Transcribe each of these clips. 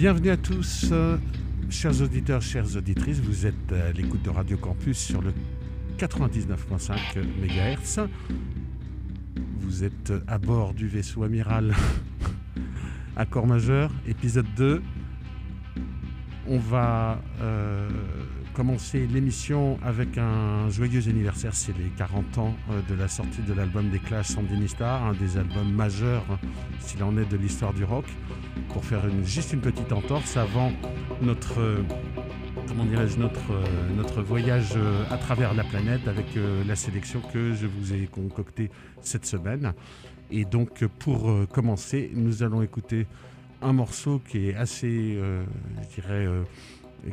Bienvenue à tous, euh, chers auditeurs, chères auditrices. Vous êtes à l'écoute de Radio Campus sur le 99.5 MHz. Vous êtes à bord du vaisseau amiral Accord majeur, épisode 2. On va euh, commencer l'émission avec un joyeux anniversaire. C'est les 40 ans euh, de la sortie de l'album des Clash Sandinista, un des albums majeurs, s'il en est, de l'histoire du rock. Pour faire juste une petite entorse avant notre, euh, comment notre, euh, notre voyage à travers la planète avec la sélection que je vous ai concoctée cette semaine. Et donc, pour commencer, nous allons écouter un morceau qui est assez, je dirais,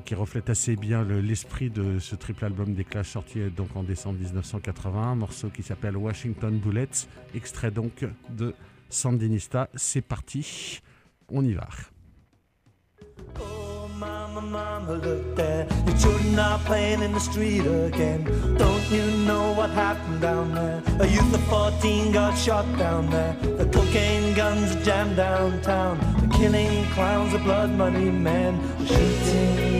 qui reflète assez bien l'esprit de ce triple album des Clash sorti donc en décembre 1980, un morceau qui s'appelle Washington Bullets, extrait donc de Sandinista. C'est parti, on y va. Oh, mama, mama, look there. Your children are playing in the street again. Don't you know what happened down there? A youth of 14 got shot down there. The cocaine guns jammed downtown. The killing clowns, the blood money men. Shooting.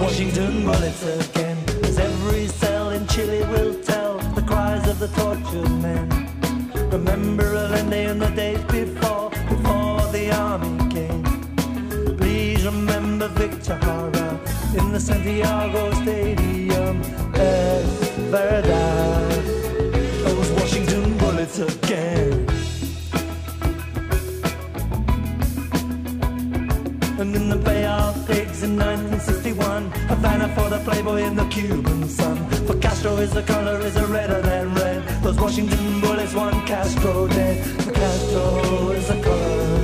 Washington bullets again. As every cell in Chile will tell the cries of the tortured men. Remember Allende in the days before, before the army came. Please remember Victor Hara in the Santiago Stadium. Es verdad, those Washington bullets again. For the Playboy in the Cuban sun. For Castro is the color is a redder than red. Those Washington bullets, one Castro dead. For Castro is the color,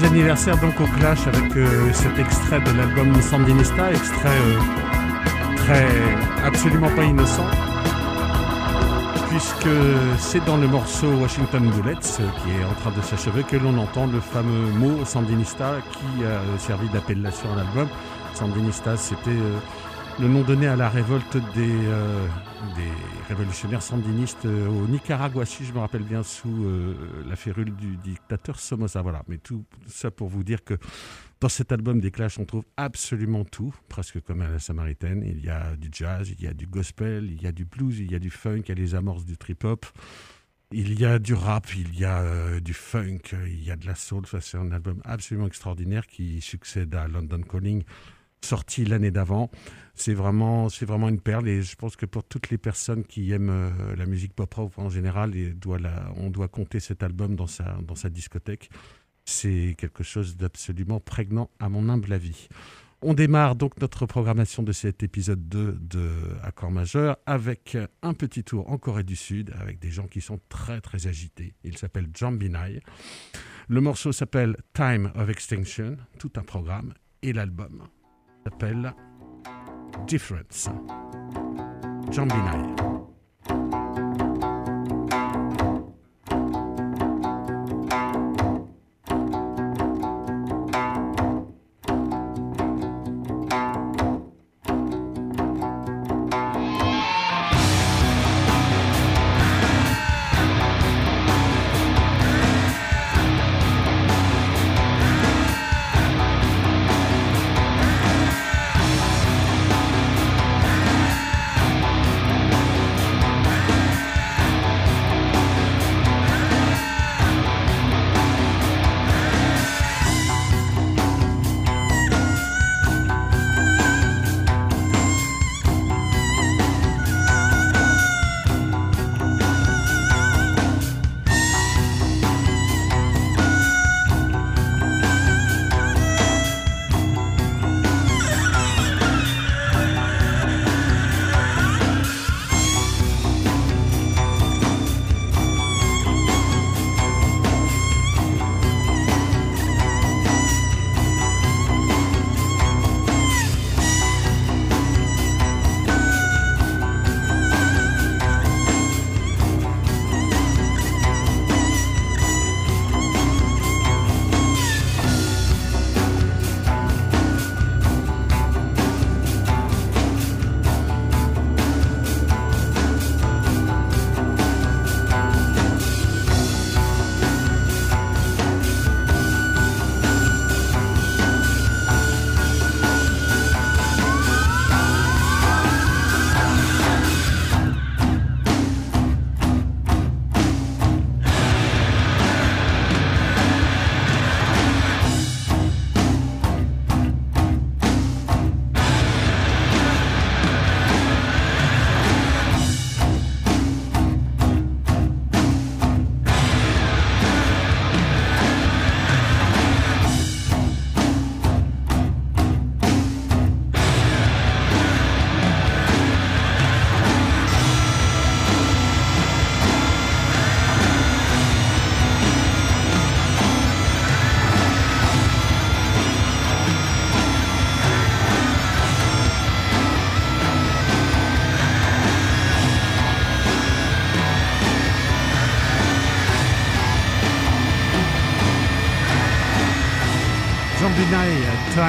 anniversaire donc au Clash avec euh, cet extrait de l'album Sandinista, extrait euh, très absolument pas innocent, puisque c'est dans le morceau Washington Bullets euh, qui est en train de s'achever que l'on entend le fameux mot Sandinista qui a servi d'appellation à l'album. Sandinista, c'était le nom donné à la révolte des révolutionnaires sandinistes euh, au Nicaragua, si je me rappelle bien, sous euh, la férule du dictateur Somoza. Voilà, mais tout ça pour vous dire que dans cet album des Clash, on trouve absolument tout, presque comme à la Samaritaine. Il y a du jazz, il y a du gospel, il y a du blues, il y a du funk, il y a les amorces du trip-hop. Il y a du rap, il y a euh, du funk, il y a de la soul. c'est un album absolument extraordinaire qui succède à London Calling, sorti l'année d'avant. C'est vraiment, c'est vraiment une perle et je pense que pour toutes les personnes qui aiment euh, la musique pop rock en général, on doit compter cet album dans sa, dans sa discothèque. C'est quelque chose d'absolument prégnant à mon humble avis. On démarre donc notre programmation de cet épisode 2 de Accord majeur avec un petit tour en Corée du Sud avec des gens qui sont très très agités. Il s'appelle Jambinai. Le morceau s'appelle Time of Extinction, tout un programme, et l'album s'appelle Difference. Jambinai.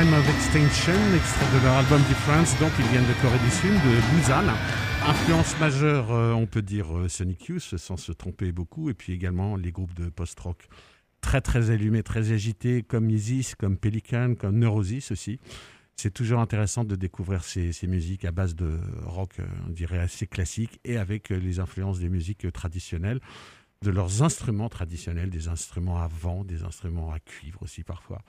Time of Extinction, extrait de leur album Difference, donc ils viennent de Corée du Sud, de Busan. Influence majeure, euh, on peut dire euh, Sonic Youth, sans se tromper beaucoup, et puis également les groupes de post-rock très très allumés, très agités, comme Isis, comme Pelican, comme Neurosis aussi. C'est toujours intéressant de découvrir ces, musiques à base de rock, euh, on dirait assez classique, et avec les influences des musiques traditionnelles, de leurs instruments traditionnels, des instruments à vent, des instruments à cuivre aussi parfois.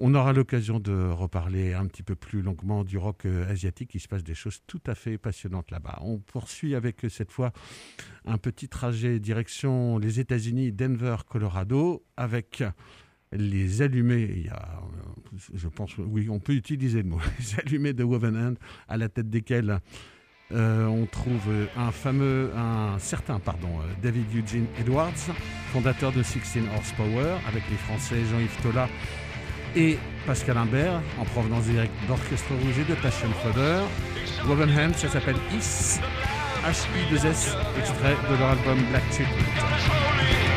On aura l'occasion de reparler un petit peu plus longuement du rock euh, asiatique. Il se passe des choses tout à fait passionnantes là-bas. On poursuit avec euh, cette fois un petit trajet direction les États-Unis, Denver, Colorado, avec les allumés. Euh, je pense, oui, on peut utiliser le mot, les allumés de Woven à la tête desquels on trouve un fameux, un certain, pardon, David Eugene Edwards, fondateur de 16 Horsepower, avec les Français Jean-Yves Tola et Pascal Imbert, en provenance directe d'Orchestre Rouge de Passion Fodder. Woven Hand, ça s'appelle Is, H-I-2-S, extrait de leur album Black Treatment.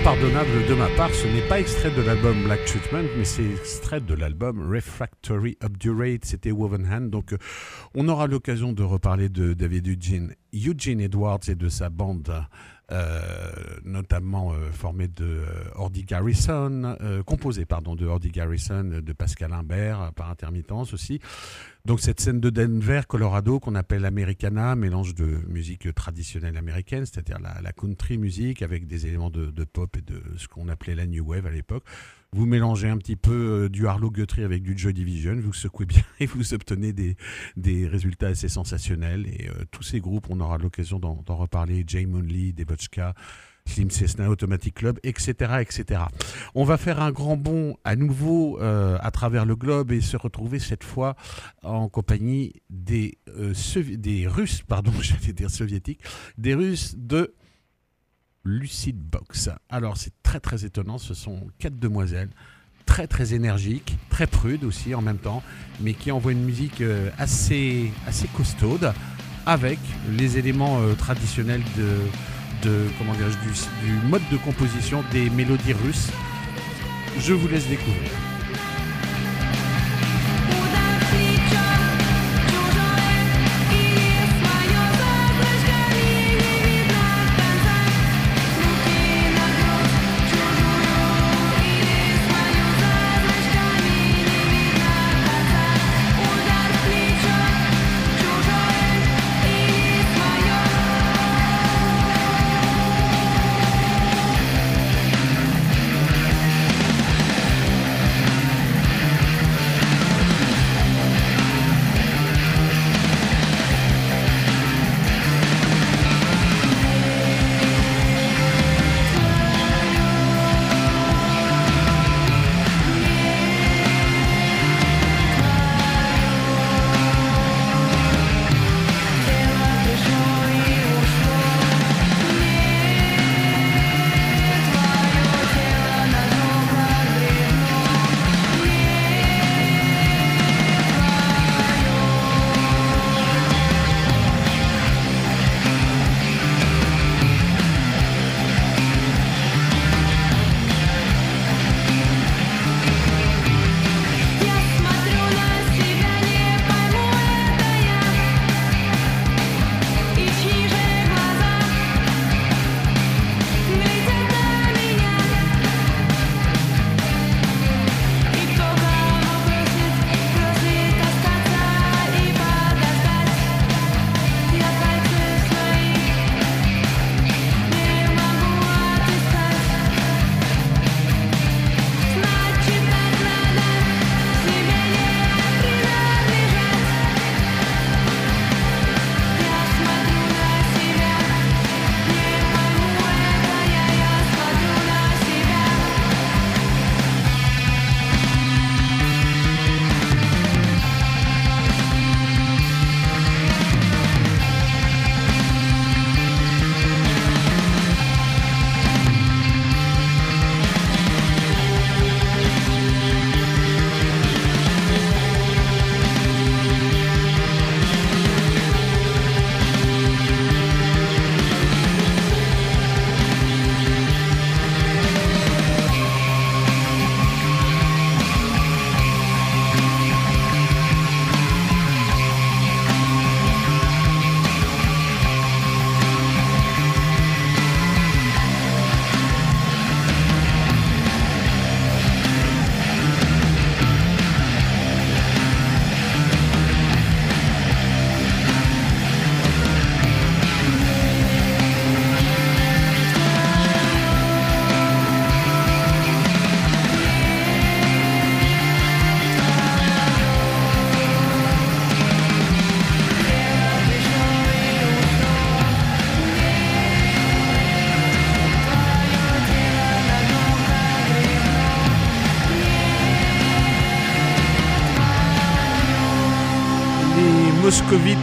Impardonnable de ma part, ce n'est pas extrait de l'album Black Treatment, mais c'est extrait de l'album Refractory Obdurate, c'était Woven Hand. Donc euh, on aura l'occasion de reparler de David Eugene, Eugene Edwards et de sa bande euh, notamment euh, formé de Ordy Garrison, composé pardon de Ordy Garrison, de Pascal Imbert par intermittence aussi. Donc cette scène de Denver, Colorado, qu'on appelle Americana, mélange de musique traditionnelle américaine, c'est-à-dire la, country music avec des éléments de, de pop et de ce qu'on appelait la new wave à l'époque. Vous mélangez un petit peu euh, du Harlow Guthrie avec du Joy Division, vous secouez bien et vous obtenez des, des résultats assez sensationnels. Et euh, tous ces groupes, on aura l'occasion d'en reparler. Jay Moonley, Debochka, Slim Cessna, Automatic Club, etc.. On va faire un grand bond à nouveau euh, à travers le globe et se retrouver cette fois en compagnie des, des Russes, pardon, j'allais dire soviétiques, des Russes de Lucid Box. Alors c'est très très étonnant, ce sont quatre demoiselles très très énergiques, très prudes aussi en même temps, mais qui envoient une musique euh, assez, assez costaude avec les éléments euh, traditionnels de, de du mode de composition des mélodies russes. Je vous laisse découvrir.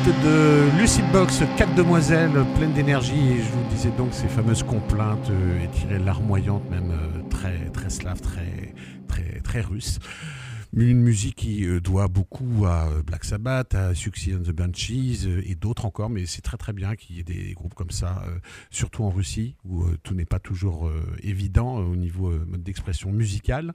De Lucid Box, quatre demoiselles pleines d'énergie et je vous disais donc ces fameuses complaintes euh, étirées larmoyantes même euh, très très slave, très très très russe. Une musique qui euh, doit beaucoup à euh, Black Sabbath, à Suxy and the Banshees et d'autres encore, mais c'est très très bien qu'il y ait des groupes comme ça, surtout en Russie, où tout n'est pas toujours évident au niveau mode d'expression musicale.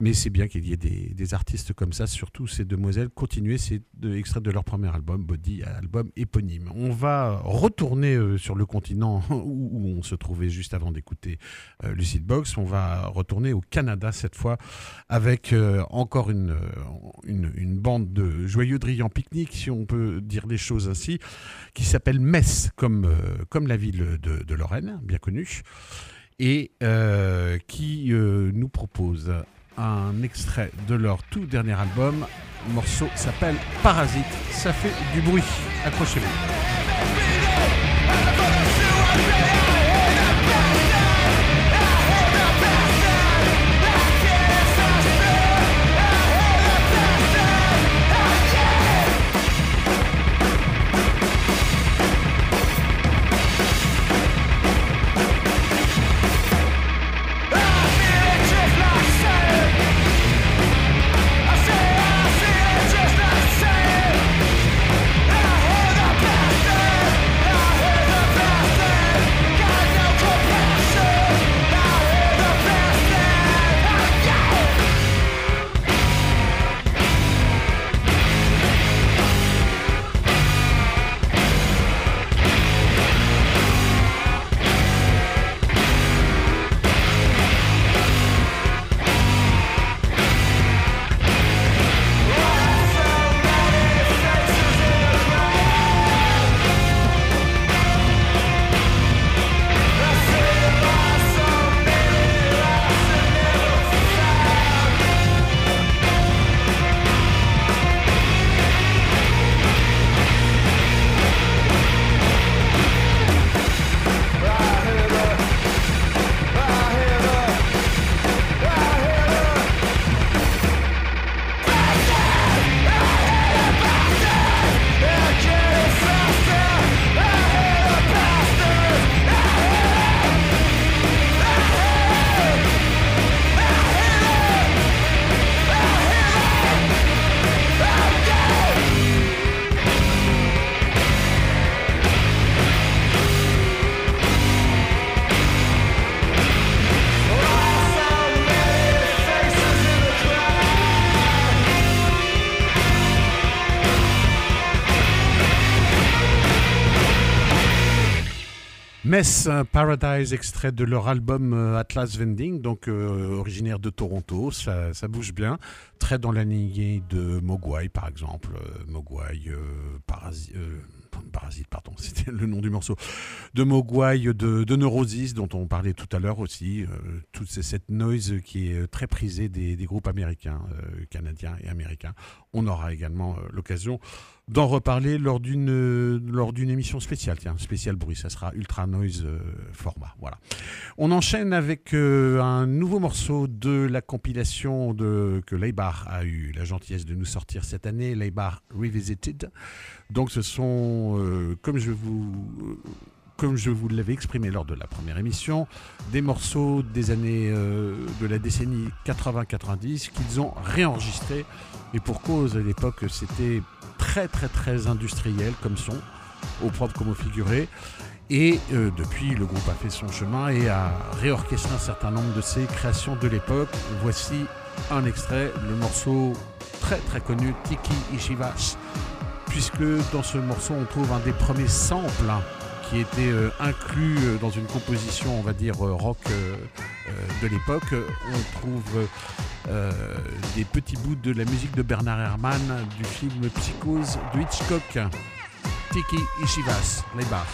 Mais c'est bien qu'il y ait des, artistes comme ça, surtout ces demoiselles. Continuer, c'est de, extrait de leur premier album, Body, album éponyme. On va retourner euh, sur le continent où, on se trouvait juste avant d'écouter euh, Lucid Box. On va retourner au Canada cette fois avec euh, encore une, une, bande de joyeux drillants pique-nique, si on peut dire les choses ainsi, qui s'appelle Metz, comme, comme la ville de Lorraine, bien connue et qui nous propose un extrait de leur tout dernier album. Morceau s'appelle Parasite. Ça fait du bruit. Accrochez-vous. Mess Paradise, extrait de leur album euh, Atlas Vending, donc euh, originaire de Toronto, ça, bouge bien, très dans la lignée de Mogwai par exemple, euh, Mogwai, Parasite, pardon, c'était le nom du morceau, de Mogwai, de, Neurosis, dont on parlait tout à l'heure aussi, toute cette noise qui est très prisée des groupes américains, canadiens et américains. On aura également l'occasion d'en reparler lors d'une lors d'une émission spéciale, tiens, spécial bruit, ça sera Ultra Noise euh, format, voilà. On enchaîne avec euh, un nouveau morceau de la compilation de que Leibar a eu la gentillesse de nous sortir cette année, Leibar Revisited. Donc ce sont, euh, comme je vous comme je vous l'avais exprimé lors de la première émission, des morceaux des années de la décennie 80-90 qu'ils ont réenregistrés. Et pour cause, à l'époque, c'était très très très industriel comme son, au propre comme au figuré. Et euh, depuis, le groupe a fait son chemin et a réorchestré un certain nombre de ses créations de l'époque. Voici un extrait, le morceau très très connu Tiki Ishivas, puisque dans ce morceau on trouve un des premiers samples hein, qui était euh, inclus euh, dans une composition, on va dire, rock de l'époque. On trouve des petits bouts de la musique de Bernard Herrmann du film Psychose de Hitchcock. Tiki Ishivas, les bars.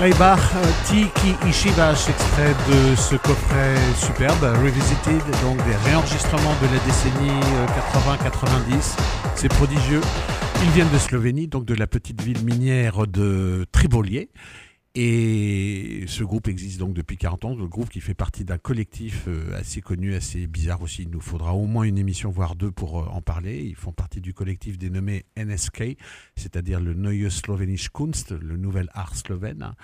Leibach, Tiki Ishibash, extrait de ce coffret superbe, Revisited, donc des réenregistrements de la décennie 80-90. Euh, C'est prodigieux. Ils viennent de Slovénie, donc de la petite ville minière de Tribolier. Et ce groupe existe donc depuis 40 ans, le groupe qui fait partie d'un collectif euh, assez connu, assez bizarre aussi. Il nous faudra au moins une émission, voire deux, pour euh, en parler. Ils font partie du collectif dénommé NSK, c'est-à-dire le Neue Slowenische Kunst, le nouvel art slovène.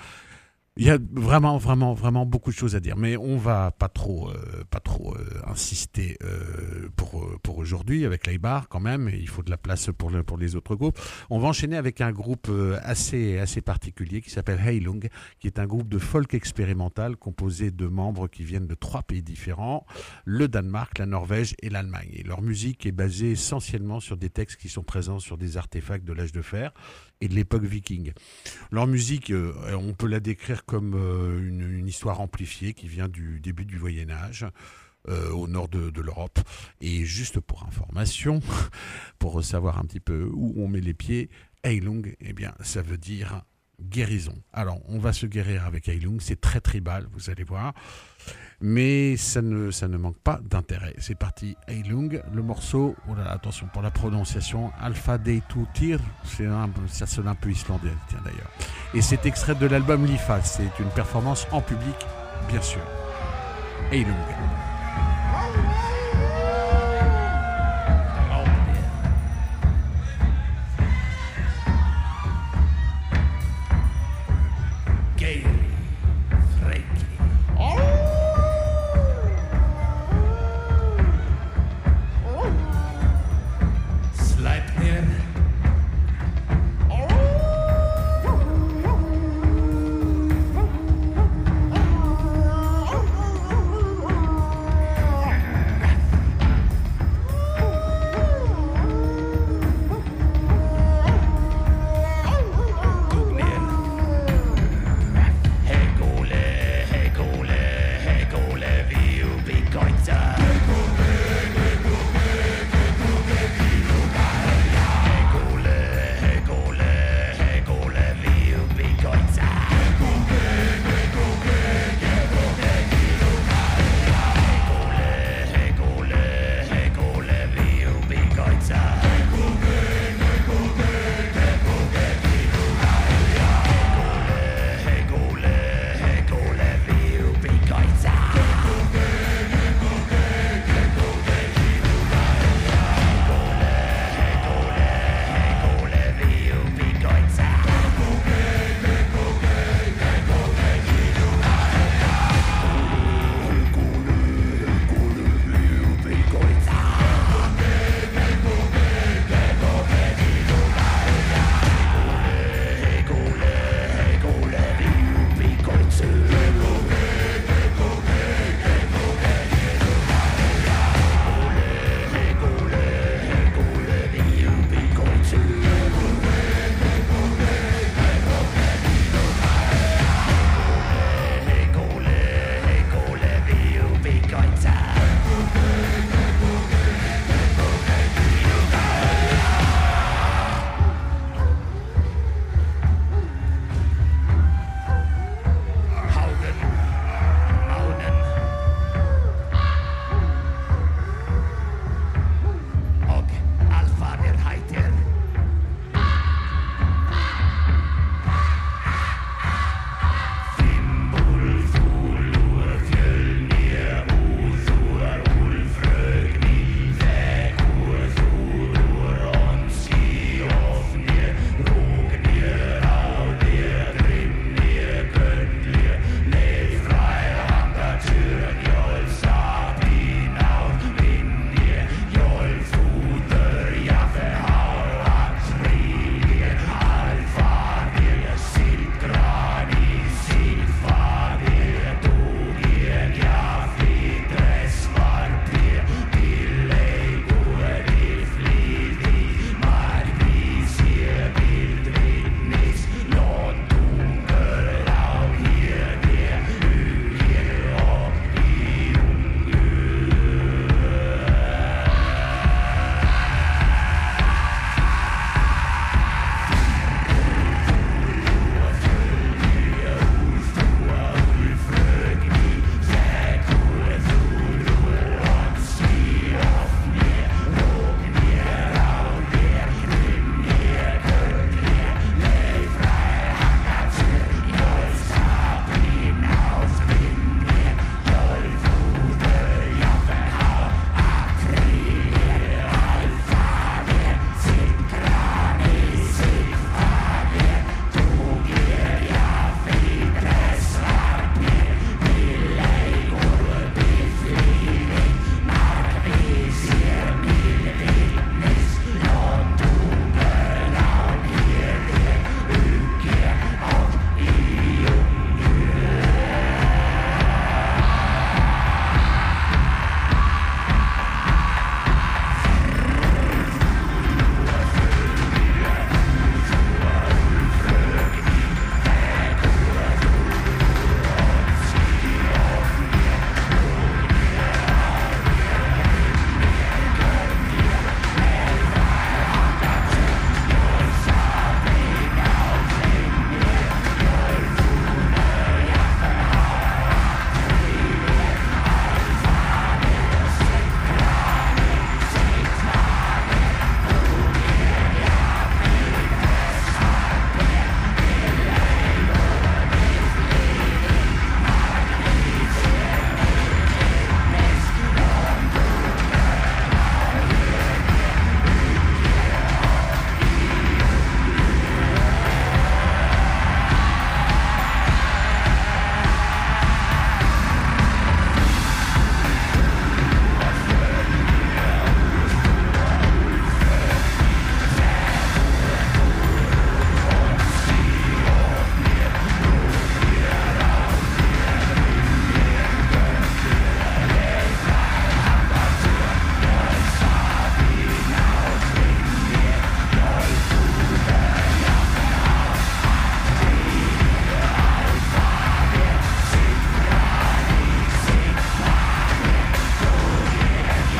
Il y a vraiment, vraiment, vraiment beaucoup de choses à dire, mais on va pas trop, euh, pas trop euh, insister euh, pour, pour aujourd'hui avec l'Aibar quand même. il faut de la place pour, le, pour les autres groupes. On va enchaîner avec un groupe assez, assez particulier qui s'appelle Heilung, qui est un groupe de folk expérimental composé de membres qui viennent de trois pays différents le Danemark, la Norvège et l'Allemagne. Leur musique est basée essentiellement sur des textes qui sont présents sur des artefacts de l'âge de fer et de l'époque viking. Leur musique, euh, on peut la décrire comme euh, une, histoire amplifiée qui vient du début du Moyen Âge. Euh, au nord de, l'Europe. Et juste pour information, pour savoir un petit peu où on met les pieds, Heilung, eh bien, ça veut dire guérison. Alors, on va se guérir avec Heilung, c'est très tribal, vous allez voir mais ça ne, manque pas d'intérêt. C'est parti, Heilung, le morceau, oh attention pour la prononciation, Alpha Day to Tir, ça sonne un peu islandais, tiens d'ailleurs. Et c'est extrait de l'album Lifa, c'est une performance en public, bien sûr. Heilung.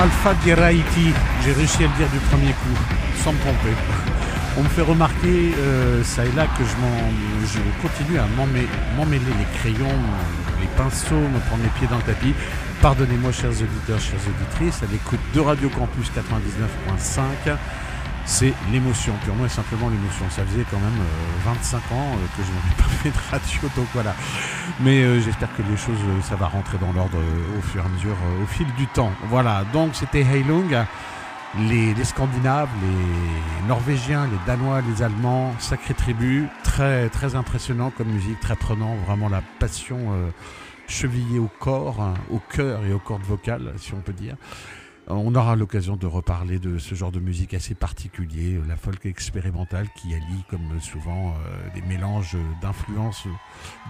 Alpha Diraiti. J'ai réussi à le dire du premier coup, sans me tromper. On me fait remarquer, euh, ça et là, que je, je continue à m'emmêler les crayons, les pinceaux, me prendre les pieds dans le tapis. Pardonnez-moi, chers auditeurs, chères auditrices, à l'écoute de Radio Campus 99.5 c'est l'émotion, purement et simplement l'émotion. Ça faisait quand même 25 euh, ans euh, que je n'avais pas fait de radio, donc voilà. Mais euh, j'espère que les choses, ça va rentrer dans l'ordre au fur et à mesure, au fil du temps. Voilà, donc c'était Heilung. Les, les, Scandinaves, les Norvégiens, les Danois, les Allemands, sacrée tribu, très très impressionnant comme musique, très prenant, vraiment la passion chevillée au corps, hein, au cœur et aux cordes vocales, si on peut dire. On aura l'occasion de reparler de ce genre de musique assez particulier, la folk expérimentale qui allie, comme souvent, euh, des mélanges d'influences,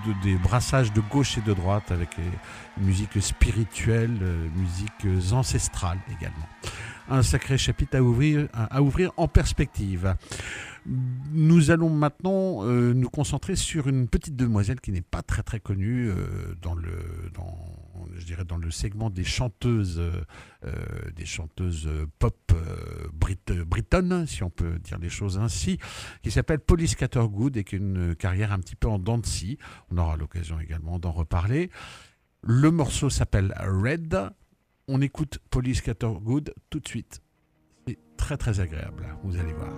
de, des brassages de gauche et de droite avec une musique spirituelle, euh, musiques ancestrales également. Un sacré chapitre à ouvrir, en perspective. Nous allons maintenant euh, nous concentrer sur une petite demoiselle qui n'est pas très très connue dans le dans je dirais dans le segment des chanteuses, euh, euh, des chanteuses pop euh, si on peut dire les choses ainsi, qui s'appelle Polly Scattergood et qui a une carrière un petit peu en dents de scie. On aura l'occasion également d'en reparler. Le morceau s'appelle Red. On écoute Polly Scattergood tout de suite. C'est très très agréable, vous allez voir.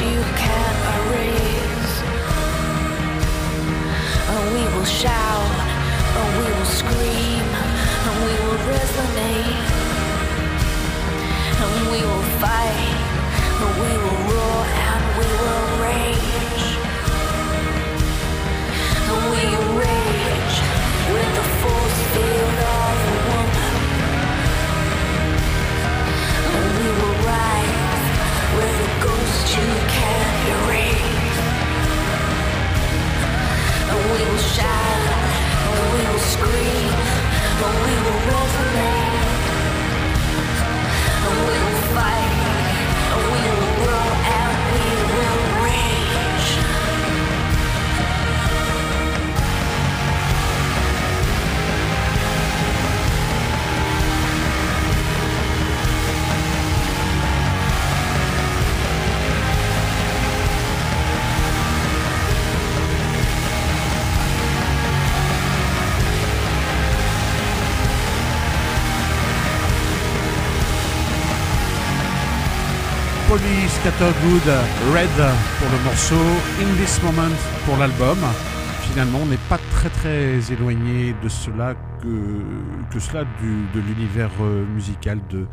you can't erase. And we will shout, and we will scream, and we will resonate. And we will fight, and we will roar, and we will rage. And we will rage with the force field Good Red pour le morceau, In This Moment pour l'album. Finalement, on n'est pas très très éloigné de cela que, que cela de l'univers euh, musical de,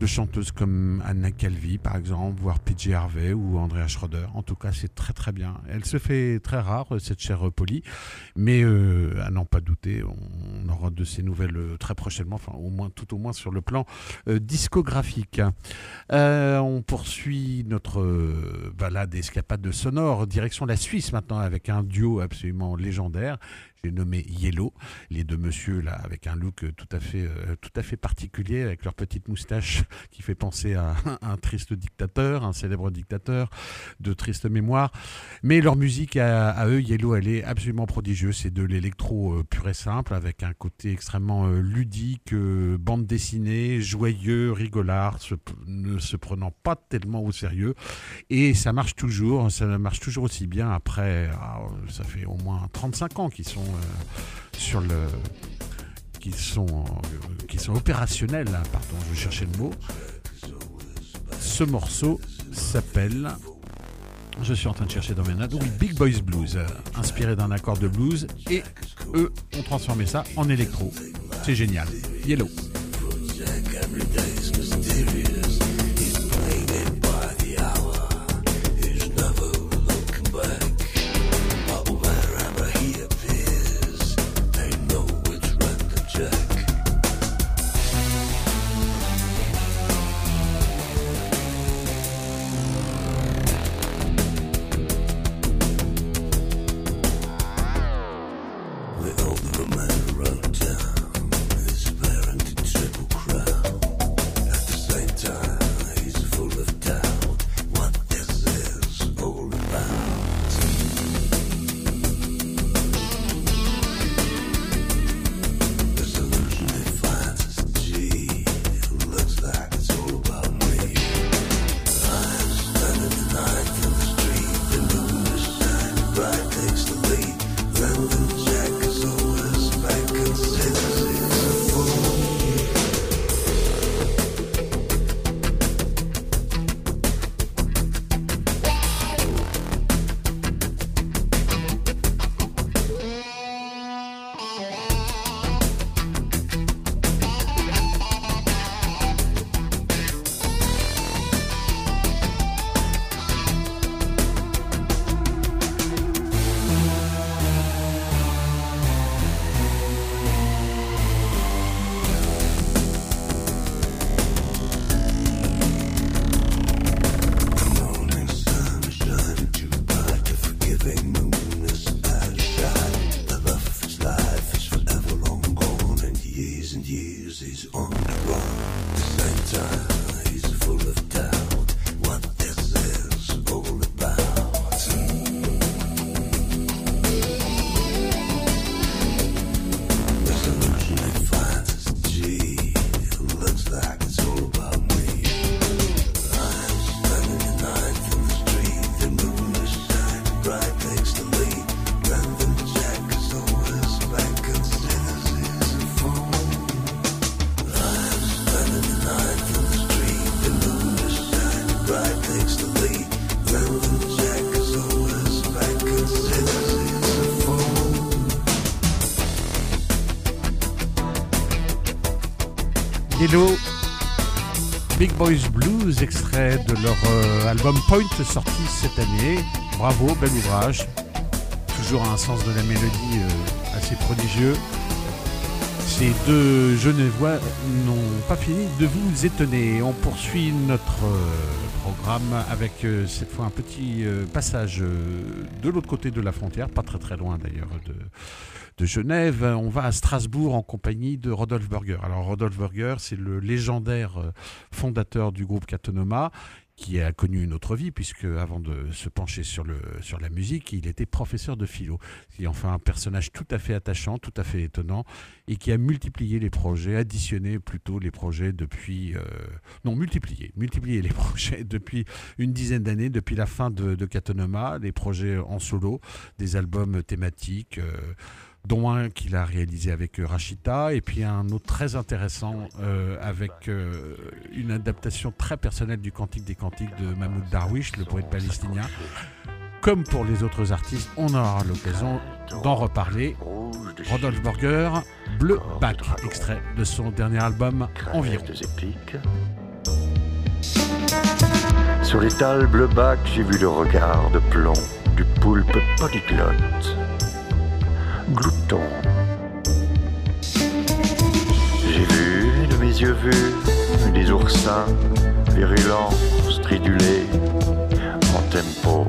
de chanteuses comme Anna Calvi, par exemple, voire PJ Harvey ou Andrea Schroeder. En tout cas, c'est très très bien. Elle se fait très rare, cette chère Polly, mais euh, à n'en pas douter, on aura de ses nouvelles euh, très prochainement, tout au moins sur le plan euh, discographique. on poursuit notre balade escapade de sonore, direction la Suisse maintenant avec un duo absolument légendaire j'ai nommé Yellow, les deux monsieur là avec un look tout à fait, euh, tout à fait particulier avec leur petite moustache qui fait penser à un triste dictateur, un célèbre dictateur de triste mémoire. Mais leur musique à, eux, Yellow, elle est absolument prodigieuse. C'est de l'électro euh, pur et simple avec un côté extrêmement euh, ludique, bande dessinée, joyeux, rigolard, ne se prenant pas tellement au sérieux. Et ça marche toujours, ça marche toujours aussi bien après, ah, ça fait au moins 35 ans qu'ils sont euh, sur le qui sont euh, qui sont opérationnels. Hein, pardon, je chercher le mot. Ce morceau s'appelle je suis en train de chercher dans mes notes. Big Boys Blues, euh, inspiré d'un accord de blues. Et eux ont transformé ça en électro. C'est génial. Yellow. Leur euh, album Point sorti cette année. Bravo, bel ouvrage. Toujours un sens de la mélodie euh, assez prodigieux. Ces deux Genevois n'ont pas fini de vous étonner. On poursuit notre euh, programme avec cette fois un petit passage de l'autre côté de la frontière, pas très très loin d'ailleurs de, de Genève, on va à Strasbourg en compagnie de Rodolphe Burger. Alors Rodolphe Burger, c'est le légendaire euh, fondateur du groupe Catonoma qui a connu une autre vie, puisque avant de se pencher sur, la musique, il était professeur de philo. C'est enfin un personnage tout à fait attachant, tout à fait étonnant, et qui a multiplié les projets, additionné plutôt les projets depuis... Euh, non, multiplié, multiplié les projets depuis une dizaine d'années, depuis la fin de, de Catonoma, les projets en solo, des albums thématiques. Euh, dont un qu'il a réalisé avec euh, Rachita, et puis un autre très intéressant euh, avec euh, une adaptation très personnelle du Cantique des Cantiques de Mahmoud Darwish, le poète palestinien. Comme pour les autres artistes, on aura l'occasion d'en reparler. Rodolphe Borger, Bleu Bac, extrait de son dernier album Environ. Sur l'étal bleu bac, j'ai vu le regard de plomb du poulpe polyglotte glouton. J'ai vu de mes yeux vus des oursins virulents, stridulés, en tempo.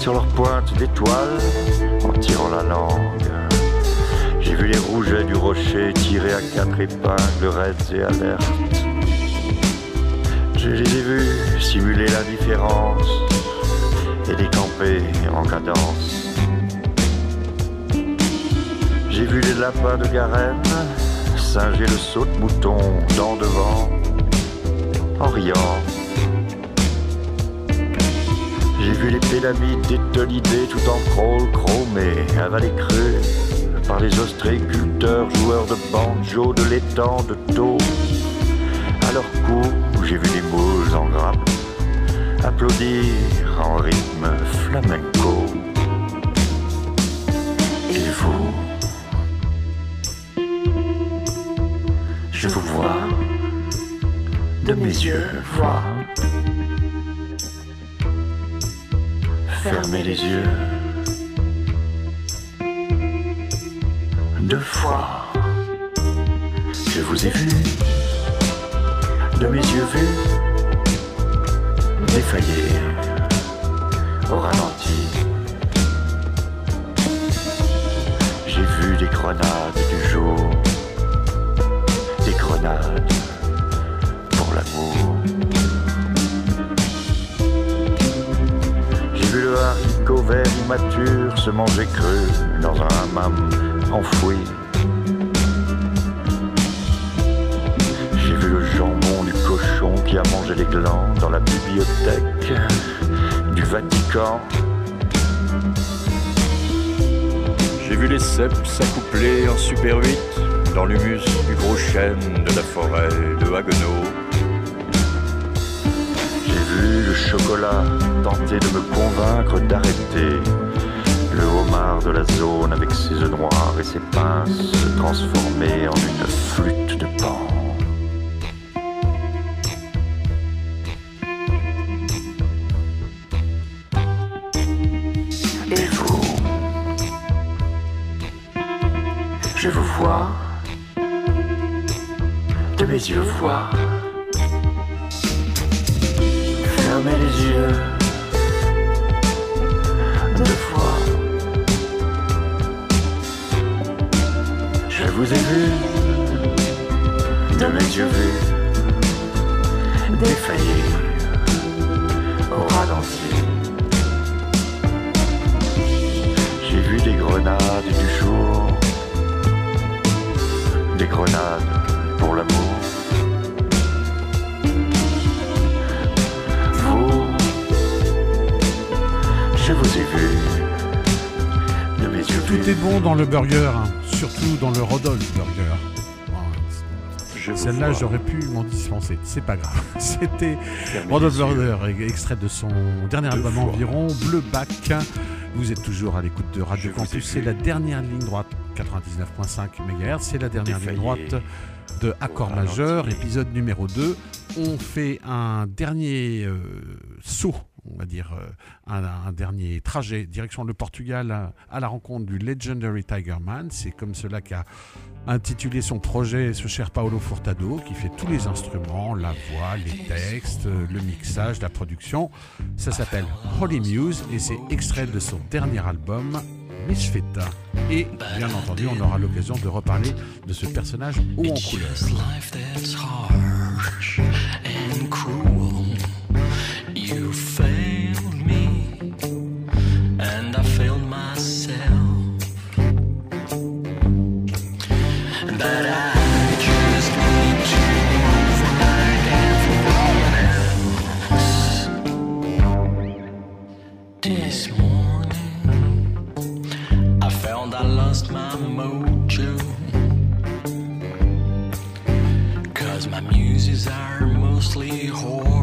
Sur leur pointe d'étoiles, en tirant la langue, j'ai vu les rougets du rocher tirer à quatre épingles raides et alertes. Je les ai vus simuler l'indifférence et décamper en cadence. J'ai vu les lapins de Garenne singer le saut de mouton dans devant, en riant. J'ai vu les pélamides détonidées tout en crawl chromés, avalés cru par les ostréiculteurs, joueurs de banjo, de l'étang, de taux. À leur cou, j'ai vu les moules en grappe applaudir en rythme flamenco. Et vous, je vous vois de mes yeux voir. Fermez les yeux. Deux fois, je vous ai vu, de mes yeux vus défaillir au ralenti. J'ai vu des grenades du jour, des grenades pour l'amour. J'ai vu le haricot vert immature se manger cru dans un hammam enfoui. Qui a mangé les glands dans la bibliothèque du Vatican. J'ai vu les cèpes s'accoupler en super 8 dans l'humus du gros chêne de la forêt de Haguenau. J'ai vu le chocolat tenter de me convaincre d'arrêter. Le homard de la zone avec ses œufs noirs et ses pinces se transformer en une flûte de pan. De est bon dans le burger, hein. surtout dans le Rodolphe Burger. Celle-là, j'aurais pu m'en dispenser. C'est pas grave. C'était Rodolphe Burger, extrait de son dernier album environ, Bleu Bac Vous êtes toujours à l'écoute de Radio Campus. C'est la dernière ligne droite, 99.5 MHz. C'est la dernière ligne droite de Accord majeur, épisode numéro 2. On fait un dernier euh, saut, on va dire, euh, un, dernier trajet direction le Portugal à, la rencontre du Legendary Tiger Man. C'est comme cela qu'a intitulé son projet ce cher Paolo Furtado, qui fait tous les instruments, la voix, les textes, le mixage, la production. Ça s'appelle Holy Muse et c'est extrait de son dernier album, Misfeta. Et bien entendu, on aura l'occasion de reparler de ce personnage haut en couleur. are mostly whole.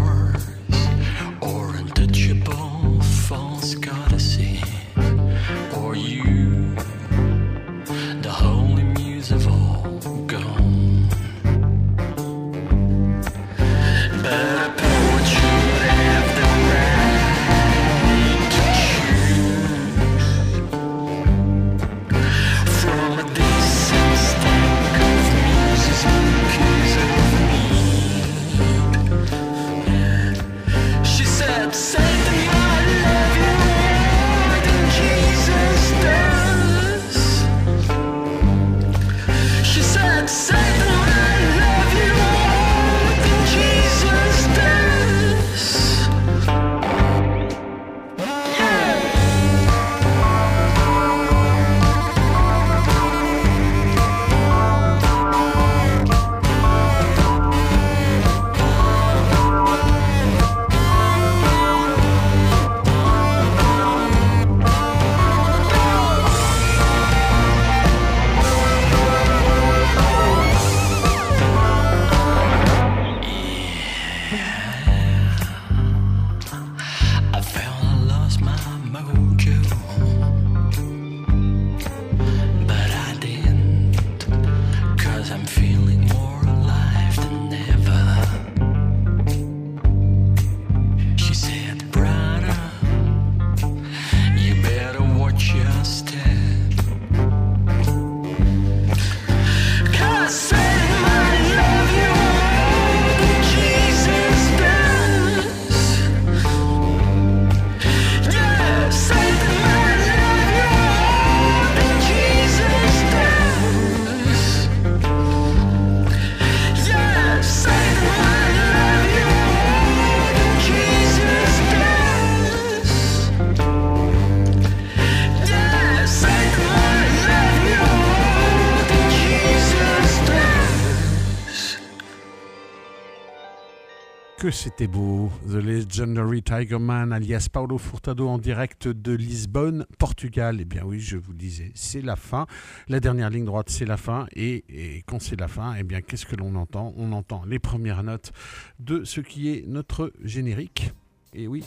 C'était beau. The Legendary Tiger Man, alias Paulo Furtado, en direct de Lisbonne, Portugal. Eh bien oui, je vous disais, c'est la fin. La dernière ligne droite, c'est la fin. Et, quand c'est la fin, eh bien, qu'est-ce que l'on entend? On entend les premières notes de ce qui est notre générique. Et oui,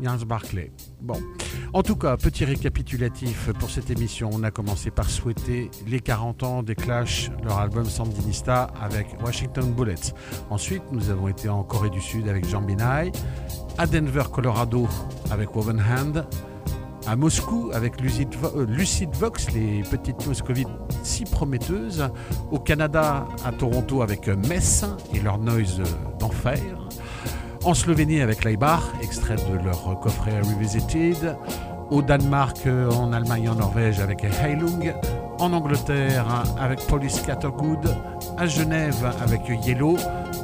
Jens Barclay. Bon. En tout cas, petit récapitulatif pour cette émission. On a commencé par souhaiter les 40 ans des Clash, leur album Sandinista avec Washington Bullets. Ensuite, nous avons été en Corée du Sud avec Jean Binay, à Denver, Colorado avec Woven Hand, à Moscou avec Lucid, euh, Vox, les petites moscovites si prometteuses, au Canada, à Toronto avec Mess et leur noise d'enfer, en Slovénie avec Leibach, extrait de leur coffret Revisited, au Danemark, euh, en Allemagne en Norvège avec Heilung, en Angleterre avec Police Scattergood, à Genève avec Yellow,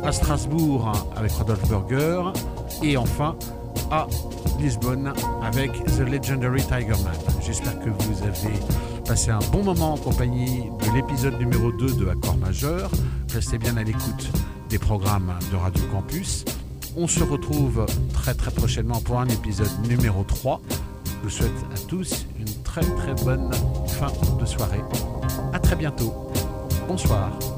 à Strasbourg avec Rodolphe Burger et enfin à Lisbonne avec The Legendary Tiger Man. J'espère que vous avez passé un bon moment en compagnie de l'épisode numéro 2 de Accord majeur. Restez bien à l'écoute des programmes de Radio Campus. On se retrouve très très prochainement pour un épisode numéro 3. Je vous souhaite à tous une très très bonne fin de soirée. A très bientôt. Bonsoir.